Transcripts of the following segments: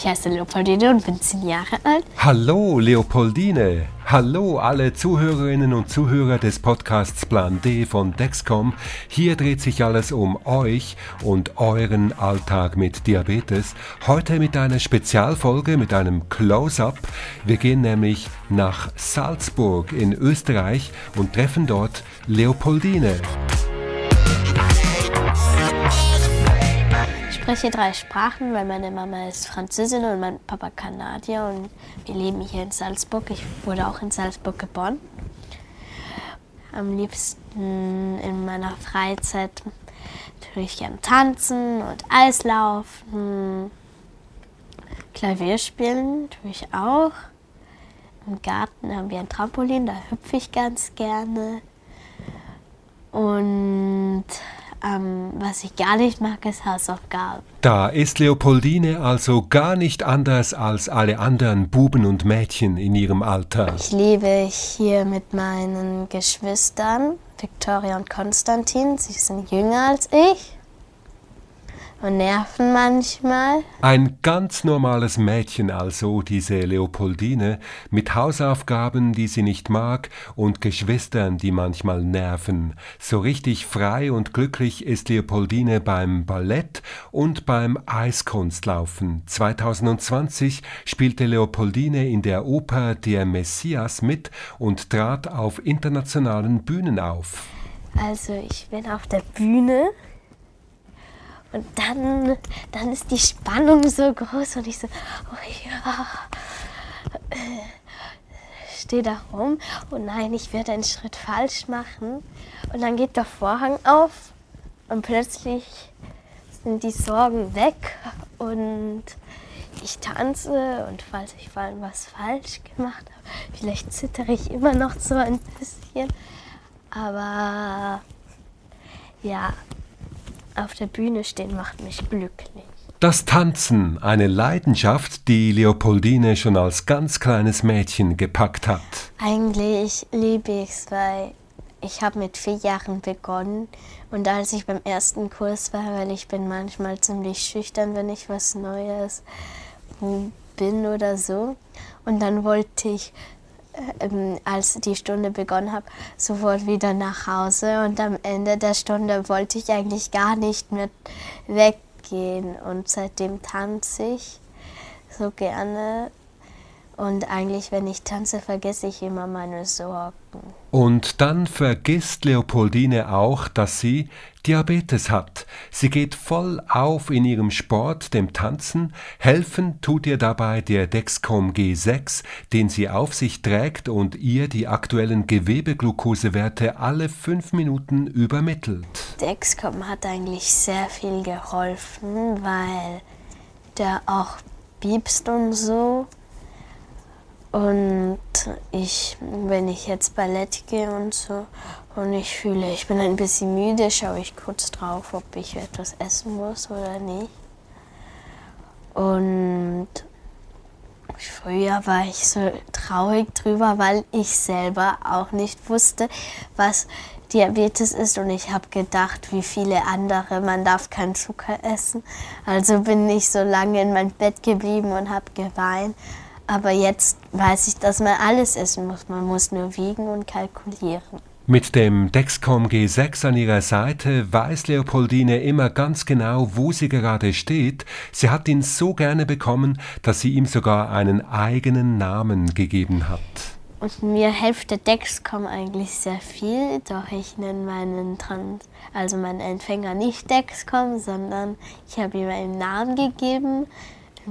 Ich heiße Leopoldine und bin zehn Jahre alt. Hallo Leopoldine. Hallo alle Zuhörerinnen und Zuhörer des Podcasts Plan D von Dexcom. Hier dreht sich alles um euch und euren Alltag mit Diabetes. Heute mit einer Spezialfolge, mit einem Close-up. Wir gehen nämlich nach Salzburg in Österreich und treffen dort Leopoldine. Spreche drei Sprachen, weil meine Mama ist Französin und mein Papa Kanadier und wir leben hier in Salzburg. Ich wurde auch in Salzburg geboren. Am liebsten in meiner Freizeit tue ich gern tanzen und Eislaufen. Klavier spielen tue ich auch. Im Garten haben wir ein Trampolin, da hüpfe ich ganz gerne. Und ähm, was ich gar nicht mag, ist Hausaufgaben. Da ist Leopoldine also gar nicht anders als alle anderen Buben und Mädchen in ihrem Alter. Ich lebe hier mit meinen Geschwistern, Victoria und Konstantin. Sie sind jünger als ich und nerven manchmal. Ein ganz normales Mädchen also, diese Leopoldine, mit Hausaufgaben, die sie nicht mag, und Geschwistern, die manchmal nerven. So richtig frei und glücklich ist Leopoldine beim Ballett und beim Eiskunstlaufen. 2020 spielte Leopoldine in der Oper Der Messias mit und trat auf internationalen Bühnen auf. Also ich bin auf der Bühne und dann, dann ist die Spannung so groß und ich so, oh ja, stehe da rum. Oh nein, ich werde einen Schritt falsch machen. Und dann geht der Vorhang auf und plötzlich sind die Sorgen weg und ich tanze und falls ich mal was falsch gemacht habe, vielleicht zittere ich immer noch so ein bisschen. Aber ja, auf der Bühne stehen macht mich glücklich. Das Tanzen, eine Leidenschaft, die Leopoldine schon als ganz kleines Mädchen gepackt hat. Eigentlich liebe ich es, weil ich habe mit vier Jahren begonnen und als ich beim ersten Kurs war, weil ich bin manchmal ziemlich schüchtern, wenn ich was Neues bin oder so. Und dann wollte ich ähm, als die Stunde begonnen habe, sofort wieder nach Hause. Und am Ende der Stunde wollte ich eigentlich gar nicht mehr weggehen. Und seitdem tanze ich so gerne. Und eigentlich, wenn ich tanze, vergesse ich immer meine Sorgen. Und dann vergisst Leopoldine auch, dass sie Diabetes hat. Sie geht voll auf in ihrem Sport, dem Tanzen. Helfen tut ihr dabei der Dexcom G6, den sie auf sich trägt und ihr die aktuellen Gewebeglukosewerte alle fünf Minuten übermittelt. Dexcom hat eigentlich sehr viel geholfen, weil der auch piepst und so. Und ich, wenn ich jetzt Ballett gehe und so und ich fühle, ich bin ein bisschen müde, schaue ich kurz drauf, ob ich etwas essen muss oder nicht. Und früher war ich so traurig drüber, weil ich selber auch nicht wusste, was Diabetes ist und ich habe gedacht, wie viele andere, man darf keinen Zucker essen. Also bin ich so lange in meinem Bett geblieben und habe geweint. Aber jetzt weiß ich, dass man alles essen muss. Man muss nur wiegen und kalkulieren. Mit dem Dexcom G6 an ihrer Seite weiß Leopoldine immer ganz genau, wo sie gerade steht. Sie hat ihn so gerne bekommen, dass sie ihm sogar einen eigenen Namen gegeben hat. Und mir hilft der Dexcom eigentlich sehr viel, doch ich nenne meinen Trans also meinen Empfänger nicht Dexcom, sondern ich habe ihm einen Namen gegeben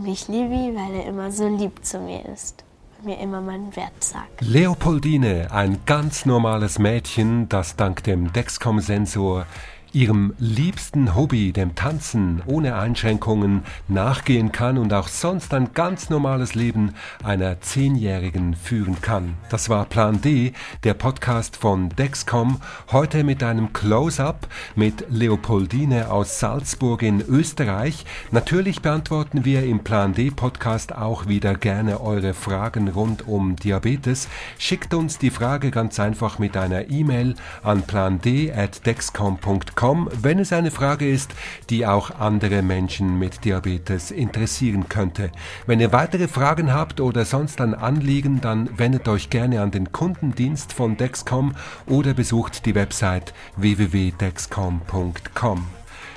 mich Livi, weil er immer so lieb zu mir ist und mir immer meinen Wert sagt. Leopoldine, ein ganz normales Mädchen, das dank dem Dexcom-Sensor ihrem liebsten Hobby, dem Tanzen ohne Einschränkungen, nachgehen kann und auch sonst ein ganz normales Leben einer Zehnjährigen führen kann. Das war Plan D, der Podcast von Dexcom, heute mit einem Close-up mit Leopoldine aus Salzburg in Österreich. Natürlich beantworten wir im Plan D Podcast auch wieder gerne eure Fragen rund um Diabetes. Schickt uns die Frage ganz einfach mit einer E-Mail an pland@dexcom.com dexcom, wenn es eine Frage ist, die auch andere Menschen mit Diabetes interessieren könnte. Wenn ihr weitere Fragen habt oder sonst ein Anliegen, dann wendet euch gerne an den Kundendienst von Dexcom oder besucht die Website www.dexcom.com.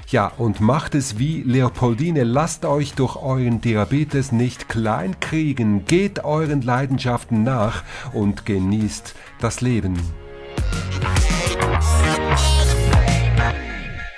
Ja, und macht es wie Leopoldine, lasst euch durch euren Diabetes nicht kleinkriegen, geht euren Leidenschaften nach und genießt das Leben.